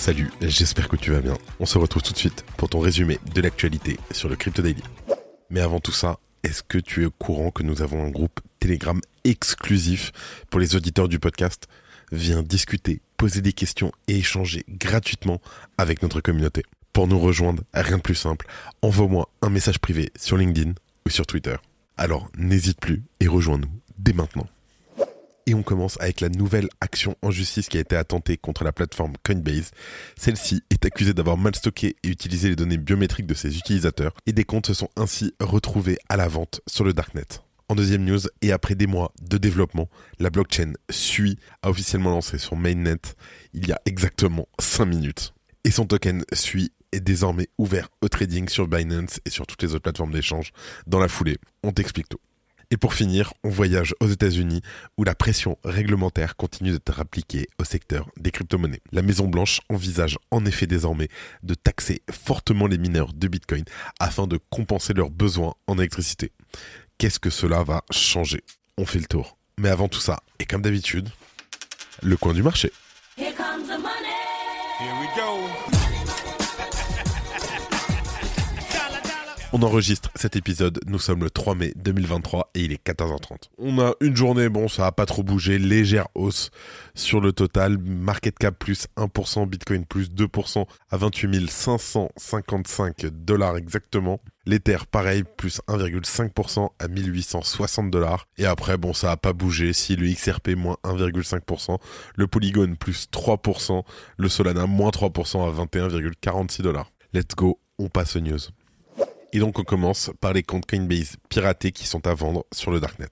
Salut, j'espère que tu vas bien. On se retrouve tout de suite pour ton résumé de l'actualité sur le Crypto Daily. Mais avant tout ça, est-ce que tu es au courant que nous avons un groupe Telegram exclusif pour les auditeurs du podcast? Viens discuter, poser des questions et échanger gratuitement avec notre communauté. Pour nous rejoindre, rien de plus simple, envoie-moi un message privé sur LinkedIn ou sur Twitter. Alors n'hésite plus et rejoins-nous dès maintenant. Et on commence avec la nouvelle action en justice qui a été attentée contre la plateforme Coinbase. Celle-ci est accusée d'avoir mal stocké et utilisé les données biométriques de ses utilisateurs et des comptes se sont ainsi retrouvés à la vente sur le Darknet. En deuxième news, et après des mois de développement, la blockchain SUI a officiellement lancé son mainnet il y a exactement 5 minutes. Et son token SUI est désormais ouvert au trading sur Binance et sur toutes les autres plateformes d'échange dans la foulée. On t'explique tout. Et pour finir, on voyage aux États-Unis où la pression réglementaire continue d'être appliquée au secteur des crypto-monnaies. La Maison-Blanche envisage en effet désormais de taxer fortement les mineurs de Bitcoin afin de compenser leurs besoins en électricité. Qu'est-ce que cela va changer? On fait le tour. Mais avant tout ça, et comme d'habitude, le coin du marché. Here comes the money. Here we go. On enregistre cet épisode, nous sommes le 3 mai 2023 et il est 14h30. On a une journée, bon ça a pas trop bougé, légère hausse sur le total, market cap plus 1%, bitcoin plus 2% à 28 555 dollars exactement. L'Ether pareil, plus 1,5% à 1860 dollars. Et après, bon, ça a pas bougé. Si le XRP moins 1,5%, le Polygon plus 3%, le Solana moins 3% à 21,46 dollars. Let's go, on passe aux news. Et donc on commence par les comptes Coinbase piratés qui sont à vendre sur le Darknet.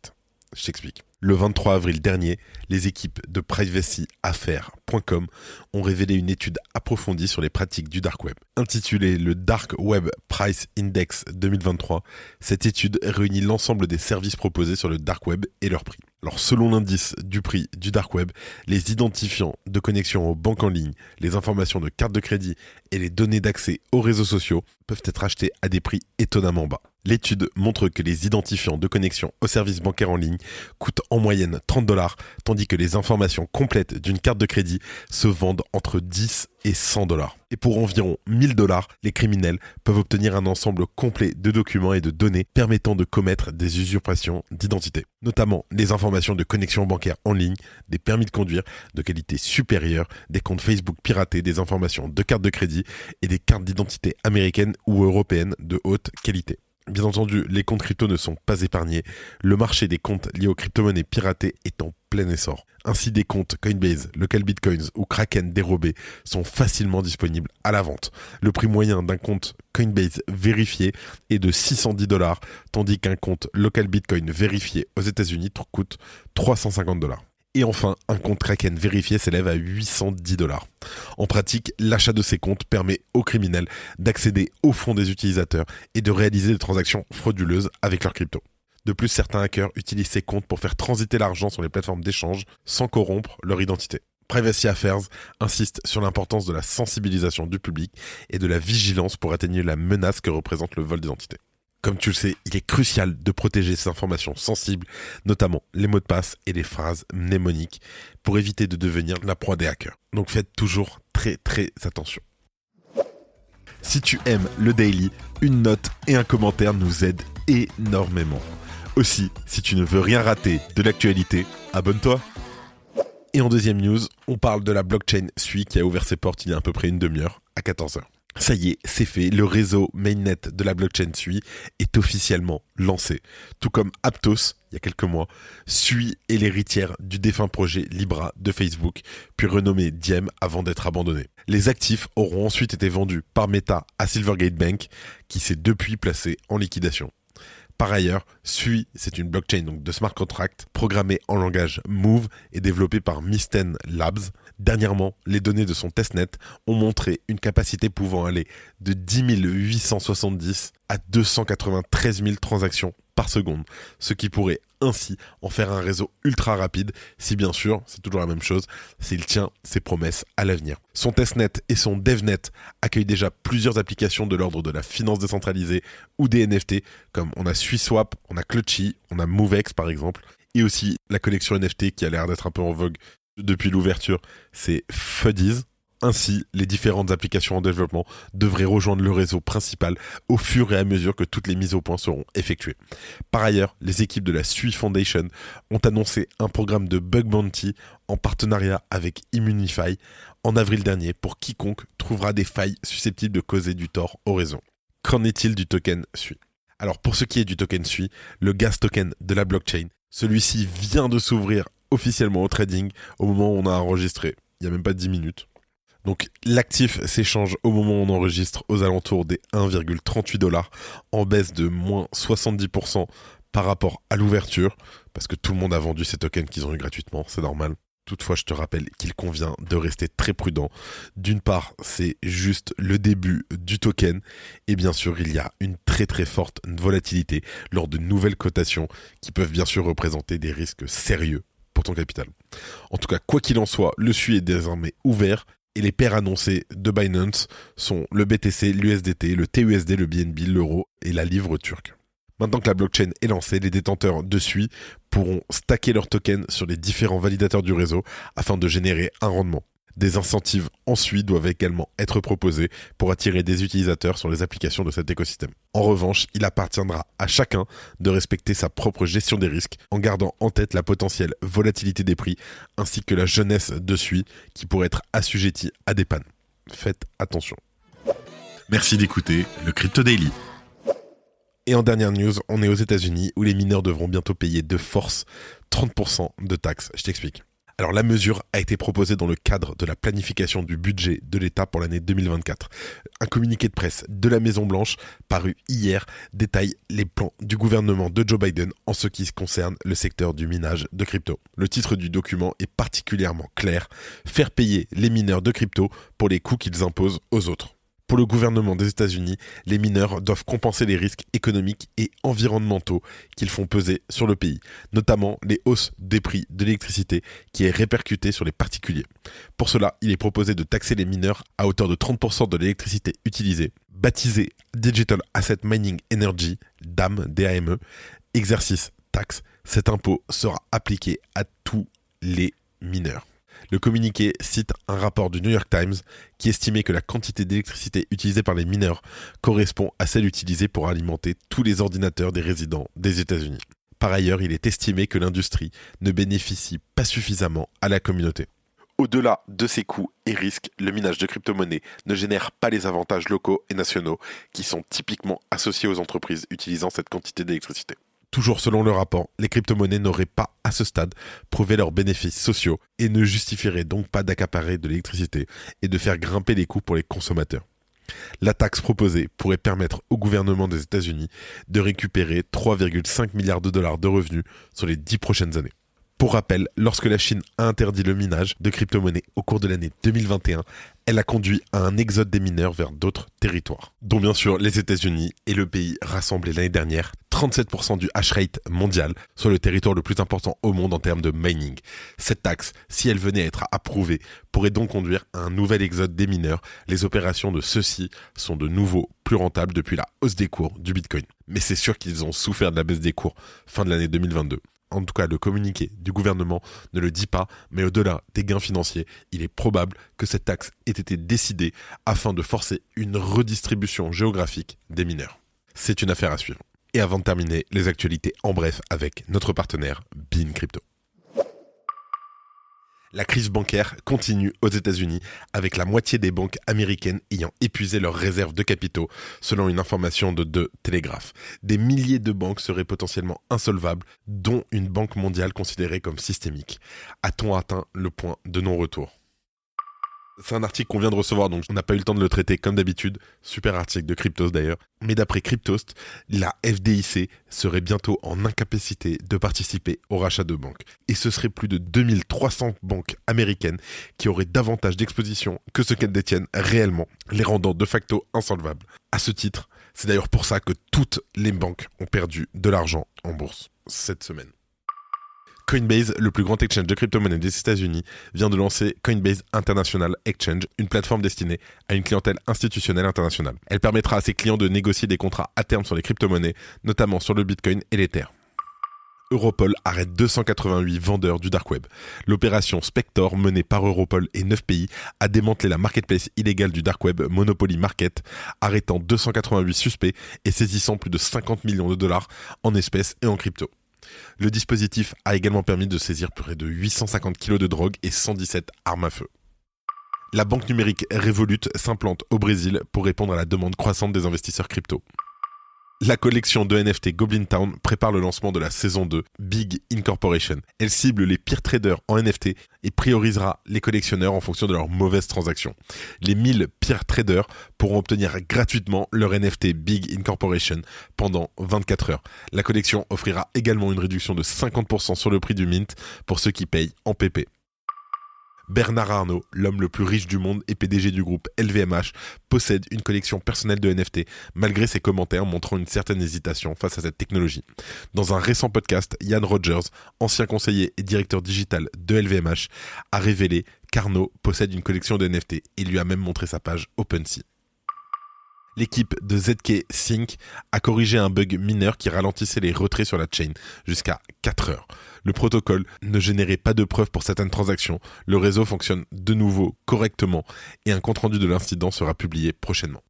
Je t'explique. Le 23 avril dernier, les équipes de privacyaffaires.com ont révélé une étude approfondie sur les pratiques du dark web. Intitulée le Dark Web Price Index 2023, cette étude réunit l'ensemble des services proposés sur le dark web et leurs prix. Alors selon l'indice du prix du dark web, les identifiants de connexion aux banques en ligne, les informations de carte de crédit et les données d'accès aux réseaux sociaux peuvent être achetés à des prix étonnamment bas. L'étude montre que les identifiants de connexion aux services bancaires en ligne coûtent en moyenne 30 dollars, tandis que les informations complètes d'une carte de crédit se vendent entre 10 et 100 dollars. Et pour environ 1000 dollars, les criminels peuvent obtenir un ensemble complet de documents et de données permettant de commettre des usurpations d'identité, notamment les informations de connexion bancaire en ligne, des permis de conduire de qualité supérieure, des comptes Facebook piratés, des informations de cartes de crédit et des cartes d'identité américaines ou européennes de haute qualité. Bien entendu, les comptes crypto ne sont pas épargnés. Le marché des comptes liés aux crypto-monnaies piratées est en plein essor. Ainsi, des comptes Coinbase, Local Bitcoins ou Kraken dérobés sont facilement disponibles à la vente. Le prix moyen d'un compte Coinbase vérifié est de 610 dollars, tandis qu'un compte Local Bitcoin vérifié aux États-Unis coûte 350 dollars. Et enfin, un compte Kraken vérifié s'élève à 810 dollars. En pratique, l'achat de ces comptes permet aux criminels d'accéder au fonds des utilisateurs et de réaliser des transactions frauduleuses avec leurs crypto. De plus, certains hackers utilisent ces comptes pour faire transiter l'argent sur les plateformes d'échange sans corrompre leur identité. Privacy Affairs insiste sur l'importance de la sensibilisation du public et de la vigilance pour atténuer la menace que représente le vol d'identité. Comme tu le sais, il est crucial de protéger ces informations sensibles, notamment les mots de passe et les phrases mnémoniques, pour éviter de devenir la proie des hackers. Donc faites toujours très très attention. Si tu aimes le daily, une note et un commentaire nous aident énormément. Aussi, si tu ne veux rien rater de l'actualité, abonne-toi. Et en deuxième news, on parle de la blockchain SUI qui a ouvert ses portes il y a à peu près une demi-heure, à 14h. Ça y est, c'est fait, le réseau mainnet de la blockchain SUI est officiellement lancé. Tout comme Aptos, il y a quelques mois, SUI est l'héritière du défunt projet Libra de Facebook, puis renommé Diem avant d'être abandonné. Les actifs auront ensuite été vendus par Meta à Silvergate Bank, qui s'est depuis placé en liquidation. Par ailleurs, SUI, c'est une blockchain de smart contract programmée en langage Move et développée par Misten Labs. Dernièrement, les données de son testnet ont montré une capacité pouvant aller de 10 870 à 293 000 transactions par seconde, ce qui pourrait ainsi en faire un réseau ultra rapide, si bien sûr, c'est toujours la même chose, s'il tient ses promesses à l'avenir. Son testnet et son devnet accueillent déjà plusieurs applications de l'ordre de la finance décentralisée ou des NFT, comme on a SuiSwap, on a Clutchy, on a MoveX par exemple, et aussi la collection NFT qui a l'air d'être un peu en vogue depuis l'ouverture, c'est Fuddies, ainsi, les différentes applications en développement devraient rejoindre le réseau principal au fur et à mesure que toutes les mises au point seront effectuées. Par ailleurs, les équipes de la Sui Foundation ont annoncé un programme de bug bounty en partenariat avec Immunify en avril dernier pour quiconque trouvera des failles susceptibles de causer du tort au réseau. Qu'en est-il du token Sui? Alors pour ce qui est du token Sui, le gas token de la blockchain, celui-ci vient de s'ouvrir officiellement au trading au moment où on a enregistré, il n'y a même pas 10 minutes. Donc l'actif s'échange au moment où on enregistre aux alentours des 1,38 dollars en baisse de moins 70% par rapport à l'ouverture parce que tout le monde a vendu ces tokens qu'ils ont eu gratuitement, c'est normal. Toutefois, je te rappelle qu'il convient de rester très prudent. D'une part, c'est juste le début du token et bien sûr, il y a une très très forte volatilité lors de nouvelles cotations qui peuvent bien sûr représenter des risques sérieux pour ton capital. En tout cas, quoi qu'il en soit, le SUI est désormais ouvert et les paires annoncées de Binance sont le BTC, l'USDT, le TUSD, le BNB, l'euro et la livre turque. Maintenant que la blockchain est lancée, les détenteurs de SUI pourront stacker leurs tokens sur les différents validateurs du réseau afin de générer un rendement. Des incentives ensuite doivent également être proposés pour attirer des utilisateurs sur les applications de cet écosystème. En revanche, il appartiendra à chacun de respecter sa propre gestion des risques en gardant en tête la potentielle volatilité des prix ainsi que la jeunesse de SUI qui pourrait être assujettie à des pannes. Faites attention. Merci d'écouter le Crypto Daily. Et en dernière news, on est aux États-Unis où les mineurs devront bientôt payer de force 30% de taxes. Je t'explique. Alors la mesure a été proposée dans le cadre de la planification du budget de l'État pour l'année 2024. Un communiqué de presse de la Maison Blanche paru hier détaille les plans du gouvernement de Joe Biden en ce qui concerne le secteur du minage de crypto. Le titre du document est particulièrement clair, faire payer les mineurs de crypto pour les coûts qu'ils imposent aux autres. Pour le gouvernement des États-Unis, les mineurs doivent compenser les risques économiques et environnementaux qu'ils font peser sur le pays, notamment les hausses des prix de l'électricité qui est répercutée sur les particuliers. Pour cela, il est proposé de taxer les mineurs à hauteur de 30% de l'électricité utilisée, baptisé Digital Asset Mining Energy, DAM, DAME, exercice taxe. Cet impôt sera appliqué à tous les mineurs. Le communiqué cite un rapport du New York Times qui estimait que la quantité d'électricité utilisée par les mineurs correspond à celle utilisée pour alimenter tous les ordinateurs des résidents des États-Unis. Par ailleurs, il est estimé que l'industrie ne bénéficie pas suffisamment à la communauté. Au-delà de ces coûts et risques, le minage de crypto-monnaies ne génère pas les avantages locaux et nationaux qui sont typiquement associés aux entreprises utilisant cette quantité d'électricité. Toujours selon le rapport, les crypto-monnaies n'auraient pas, à ce stade, prouvé leurs bénéfices sociaux et ne justifieraient donc pas d'accaparer de l'électricité et de faire grimper les coûts pour les consommateurs. La taxe proposée pourrait permettre au gouvernement des États-Unis de récupérer 3,5 milliards de dollars de revenus sur les dix prochaines années. Pour rappel, lorsque la Chine a interdit le minage de crypto-monnaies au cours de l'année 2021, elle a conduit à un exode des mineurs vers d'autres territoires, dont bien sûr les États-Unis et le pays rassemblé l'année dernière 37% du hash rate mondial, soit le territoire le plus important au monde en termes de mining. Cette taxe, si elle venait à être approuvée, pourrait donc conduire à un nouvel exode des mineurs. Les opérations de ceux-ci sont de nouveau plus rentables depuis la hausse des cours du Bitcoin. Mais c'est sûr qu'ils ont souffert de la baisse des cours fin de l'année 2022 en tout cas le communiqué du gouvernement ne le dit pas, mais au-delà des gains financiers, il est probable que cette taxe ait été décidée afin de forcer une redistribution géographique des mineurs. C'est une affaire à suivre. Et avant de terminer, les actualités en bref avec notre partenaire Bean Crypto. La crise bancaire continue aux États-Unis avec la moitié des banques américaines ayant épuisé leurs réserves de capitaux, selon une information de deux télégraphes. Des milliers de banques seraient potentiellement insolvables, dont une banque mondiale considérée comme systémique. A-t-on atteint le point de non-retour? C'est un article qu'on vient de recevoir, donc on n'a pas eu le temps de le traiter comme d'habitude. Super article de Cryptos d'ailleurs. Mais d'après Cryptost, la FDIC serait bientôt en incapacité de participer au rachat de banques. Et ce serait plus de 2300 banques américaines qui auraient davantage d'exposition que ce qu'elles détiennent réellement, les rendant de facto insolvables. À ce titre, c'est d'ailleurs pour ça que toutes les banques ont perdu de l'argent en bourse cette semaine. Coinbase, le plus grand exchange de crypto-monnaies des États-Unis, vient de lancer Coinbase International Exchange, une plateforme destinée à une clientèle institutionnelle internationale. Elle permettra à ses clients de négocier des contrats à terme sur les crypto-monnaies, notamment sur le Bitcoin et l'Ether. Europol arrête 288 vendeurs du dark web. L'opération Spector, menée par Europol et 9 pays, a démantelé la marketplace illégale du dark web Monopoly Market, arrêtant 288 suspects et saisissant plus de 50 millions de dollars en espèces et en crypto. Le dispositif a également permis de saisir près de 850 kg de drogue et 117 armes à feu. La banque numérique Revolut s'implante au Brésil pour répondre à la demande croissante des investisseurs crypto. La collection de NFT Goblin Town prépare le lancement de la saison 2 Big Incorporation. Elle cible les pires traders en NFT et priorisera les collectionneurs en fonction de leurs mauvaises transactions. Les 1000 pires traders pourront obtenir gratuitement leur NFT Big Incorporation pendant 24 heures. La collection offrira également une réduction de 50% sur le prix du mint pour ceux qui payent en PP. Bernard Arnault, l'homme le plus riche du monde et PDG du groupe LVMH, possède une collection personnelle de NFT, malgré ses commentaires montrant une certaine hésitation face à cette technologie. Dans un récent podcast, Ian Rogers, ancien conseiller et directeur digital de LVMH, a révélé qu'Arnault possède une collection de NFT et lui a même montré sa page OpenSea l'équipe de ZK Sync a corrigé un bug mineur qui ralentissait les retraits sur la chain jusqu'à 4 heures. Le protocole ne générait pas de preuves pour certaines transactions. Le réseau fonctionne de nouveau correctement et un compte-rendu de l'incident sera publié prochainement.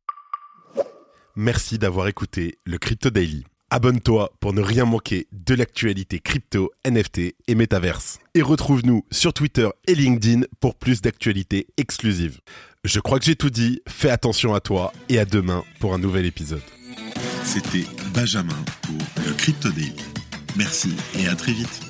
Merci d'avoir écouté le Crypto Daily. Abonne-toi pour ne rien manquer de l'actualité crypto, NFT et métaverse. Et retrouve-nous sur Twitter et LinkedIn pour plus d'actualités exclusives. Je crois que j'ai tout dit, fais attention à toi et à demain pour un nouvel épisode. C'était Benjamin pour le Crypto. Merci et à très vite.